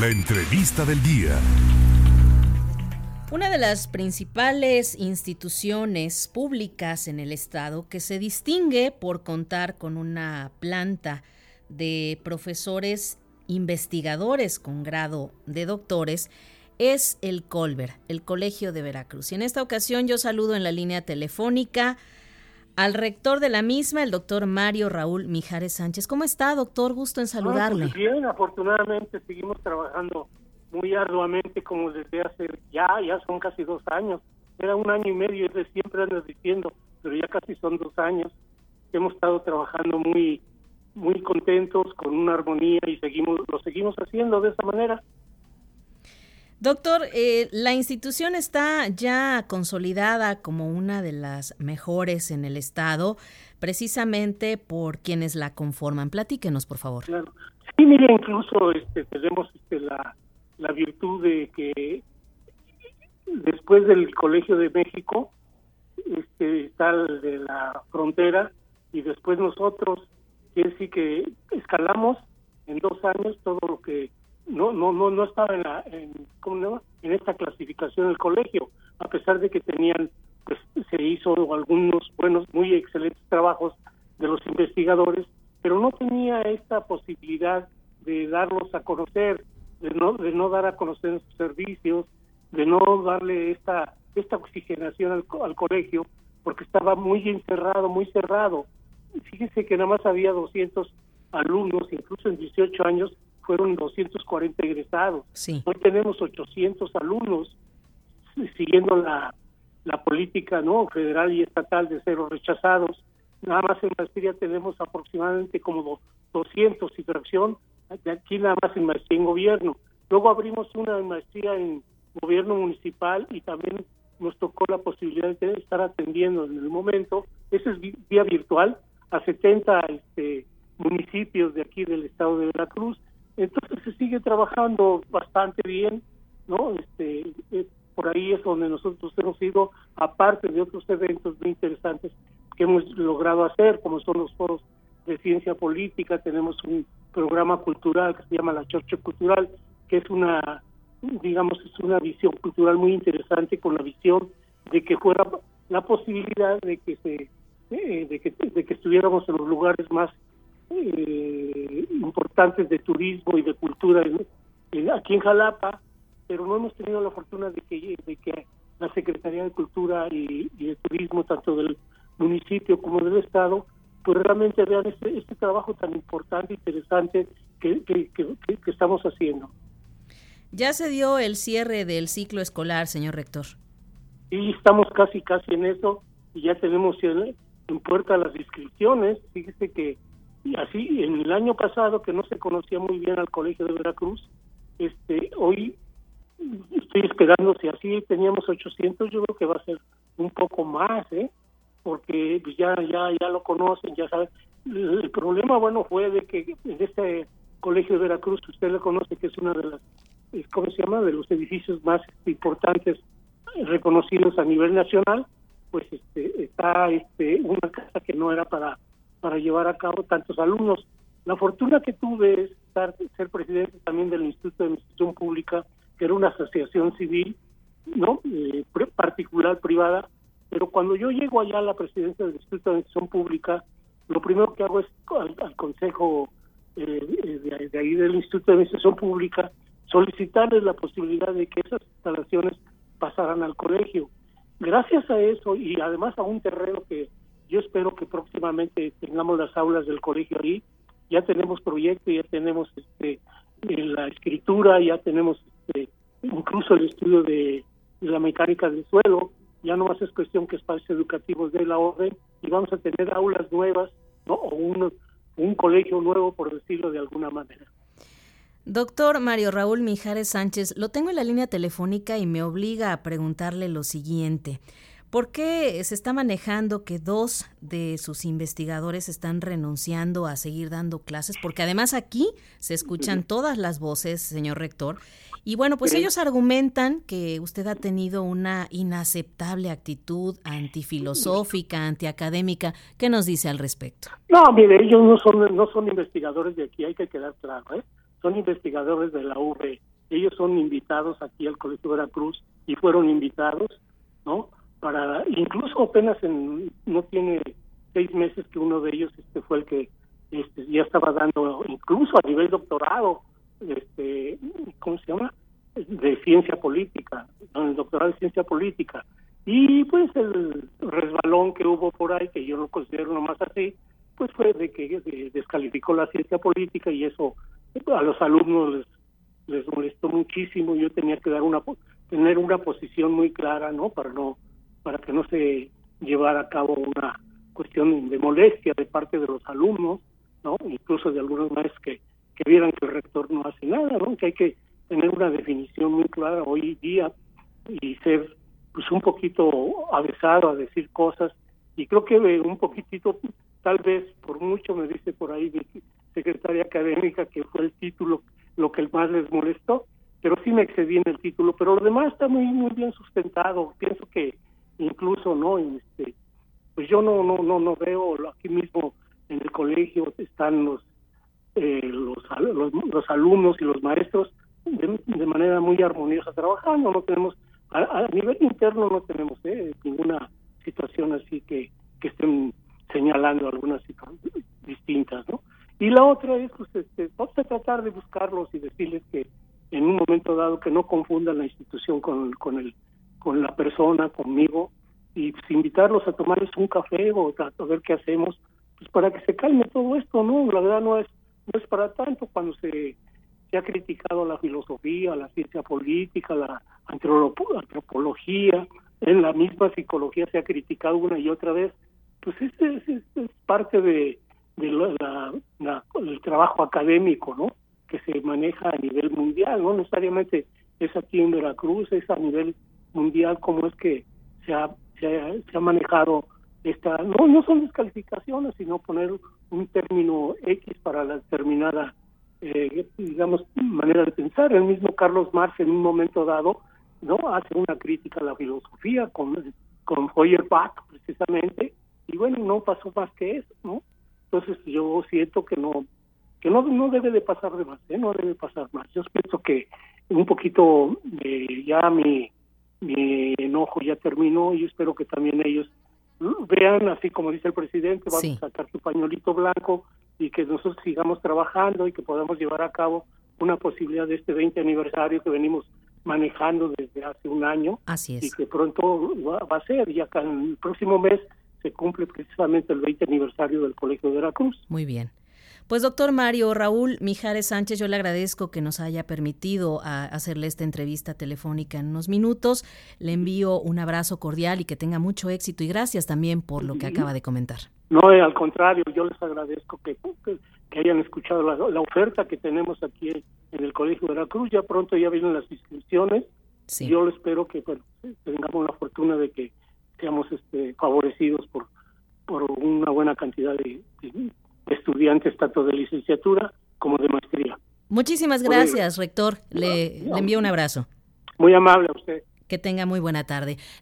La entrevista del día. Una de las principales instituciones públicas en el estado que se distingue por contar con una planta de profesores investigadores con grado de doctores es el Colver, el Colegio de Veracruz. Y en esta ocasión yo saludo en la línea telefónica al rector de la misma, el doctor Mario Raúl Mijares Sánchez. ¿Cómo está, doctor? Gusto en saludarle. Pues bien, afortunadamente seguimos trabajando muy arduamente como desde hace ya, ya son casi dos años. Era un año y medio, es de siempre ando diciendo, pero ya casi son dos años. Hemos estado trabajando muy muy contentos, con una armonía y seguimos lo seguimos haciendo de esa manera. Doctor, eh, la institución está ya consolidada como una de las mejores en el estado, precisamente por quienes la conforman. Platíquenos, por favor. Claro. Sí, mire, incluso este, tenemos este, la, la virtud de que después del Colegio de México este, está el de la frontera y después nosotros, quiere decir que escalamos en dos años todo lo que no no no no estaba en la en, en esta clasificación del colegio a pesar de que tenían pues se hizo algunos buenos muy excelentes trabajos de los investigadores pero no tenía esta posibilidad de darlos a conocer de no, de no dar a conocer sus servicios, de no darle esta, esta oxigenación al, al colegio, porque estaba muy encerrado, muy cerrado. Fíjense que nada más había 200 alumnos, incluso en 18 años fueron 240 egresados. Hoy tenemos 800 alumnos siguiendo la, la política no federal y estatal de cero rechazados. Nada más en maestría tenemos aproximadamente como 200 y fracción aquí nada más en maestría en gobierno. Luego abrimos una maestría en gobierno municipal y también nos tocó la posibilidad de estar atendiendo en el momento, ese es vía virtual, a 70 este, municipios de aquí del estado de Veracruz. Entonces se sigue trabajando bastante bien, ¿no? Este, por ahí es donde nosotros hemos ido, aparte de otros eventos muy interesantes que hemos logrado hacer, como son los foros de ciencia política, tenemos un programa cultural que se llama La Chorcha Cultural, que es una, digamos, es una visión cultural muy interesante con la visión de que fuera la posibilidad de que se eh, de, que, de que estuviéramos en los lugares más eh, importantes de turismo y de cultura aquí en Jalapa, pero no hemos tenido la fortuna de que, de que la Secretaría de Cultura y de Turismo, tanto del municipio como del Estado, pues realmente vean este, este trabajo tan importante, interesante que, que, que, estamos haciendo. Ya se dio el cierre del ciclo escolar, señor rector. Sí, estamos casi, casi en eso y ya tenemos en, puerta las inscripciones. Fíjese que así en el año pasado que no se conocía muy bien al colegio de Veracruz, este hoy estoy esperando si así teníamos 800, yo creo que va a ser un poco más, ¿eh? porque pues, ya ya ya lo conocen, ya saben. El problema, bueno, fue de que en este colegio de Veracruz, usted lo conoce, que es una de las, eh, ¿cómo se llama?, de los edificios más importantes reconocidos a nivel nacional, pues este, está este, una casa que no era para, para llevar a cabo tantos alumnos. La fortuna que tuve es estar, ser presidente también del Instituto de Administración Pública, que era una asociación civil, ¿no?, eh, particular, privada, pero cuando yo llego allá a la presidencia del Instituto de Administración Pública, lo primero que hago es al, Consejo eh, de, ahí del Instituto de Administración Pública solicitarles la posibilidad de que esas instalaciones pasaran al colegio. Gracias a eso y además a un terreno que yo espero que próximamente tengamos las aulas del colegio ahí, ya tenemos proyecto, ya tenemos este la escritura, ya tenemos este, incluso el estudio de la mecánica del suelo, ya no más es cuestión que espacios educativos de la orden y vamos a tener aulas nuevas ¿no? o un, un colegio nuevo, por decirlo de alguna manera. Doctor Mario Raúl Mijares Sánchez, lo tengo en la línea telefónica y me obliga a preguntarle lo siguiente. ¿Por qué se está manejando que dos de sus investigadores están renunciando a seguir dando clases? Porque además aquí se escuchan todas las voces, señor rector. Y bueno, pues ellos argumentan que usted ha tenido una inaceptable actitud antifilosófica, antiacadémica. ¿Qué nos dice al respecto? No, mire, ellos no son, no son investigadores de aquí, hay que quedar claro. ¿eh? son investigadores de la UV. Ellos son invitados aquí al Colegio Veracruz y fueron invitados, ¿no? Para, incluso apenas en, no tiene seis meses que uno de ellos este fue el que este, ya estaba dando, incluso a nivel doctorado, este, ¿cómo se llama? De ciencia política, el doctorado de ciencia política. Y pues el resbalón que hubo por ahí, que yo lo considero nomás así, pues fue de que descalificó la ciencia política y eso a los alumnos les, les molestó muchísimo. Yo tenía que dar una tener una posición muy clara, ¿no? Para no para que no se llevara a cabo una cuestión de molestia de parte de los alumnos, ¿no? Incluso de algunos maestros que, que vieran que el rector no hace nada, ¿no? Que hay que tener una definición muy clara hoy día y ser pues un poquito avesado a decir cosas y creo que un poquitito tal vez por mucho me dice por ahí mi secretaria académica que fue el título lo que más les molestó pero sí me excedí en el título pero lo demás está muy muy bien sustentado pienso que incluso no este pues yo no no no no veo aquí mismo en el colegio están los eh, los, los, alumnos y los maestros de, de manera muy armoniosa trabajando no tenemos a, nivel interno no tenemos eh, ninguna situación así que, que estén señalando algunas situaciones distintas, ¿no? Y la otra es, pues, este, vamos a tratar de buscarlos y decirles que en un momento dado que no confundan la institución con, con, el, con la persona, conmigo, y pues, invitarlos a tomarles un café o a, ver qué hacemos, pues para que se calme todo esto, ¿no? La verdad no es, no es para tanto cuando se se ha criticado la filosofía, la ciencia política, la antropología, en la misma psicología se ha criticado una y otra vez, pues este es, parte de, la, el trabajo académico, ¿no? Que se maneja a nivel mundial, no necesariamente es aquí en Veracruz, es a nivel mundial como es que se ha, se se ha manejado esta, no, no son descalificaciones, sino poner un término X para la determinada eh, digamos, manera de pensar. El mismo Carlos Marx en un momento dado no hace una crítica a la filosofía con, con Feuerbach precisamente y bueno, no pasó más que eso, ¿no? Entonces yo siento que no que no no debe de pasar de más, ¿eh? no debe pasar más. Yo pienso que un poquito eh, ya mi, mi enojo ya terminó y espero que también ellos vean, así como dice el presidente, vamos a sacar su pañuelito blanco y que nosotros sigamos trabajando y que podamos llevar a cabo una posibilidad de este 20 aniversario que venimos manejando desde hace un año Así es. y que pronto va, a ser, ya que el próximo mes se cumple precisamente el 20 aniversario del Colegio de Veracruz. Muy bien. Pues doctor Mario Raúl Mijares Sánchez, yo le agradezco que nos haya permitido hacerle esta entrevista telefónica en unos minutos. Le envío un abrazo cordial y que tenga mucho éxito y gracias también por lo que acaba de comentar. No, eh, al contrario, yo les agradezco que, que, hayan escuchado la, oferta que tenemos aquí en el Colegio de Veracruz. Ya pronto ya vienen las inscripciones. Sí. Yo espero que tengamos la fortuna de que seamos este, favorecidos por, por una buena cantidad de estudiantes tanto de licenciatura como de maestría. Muchísimas gracias, rector. Le, le envío un abrazo. Muy amable a usted. Que tenga muy buena tarde.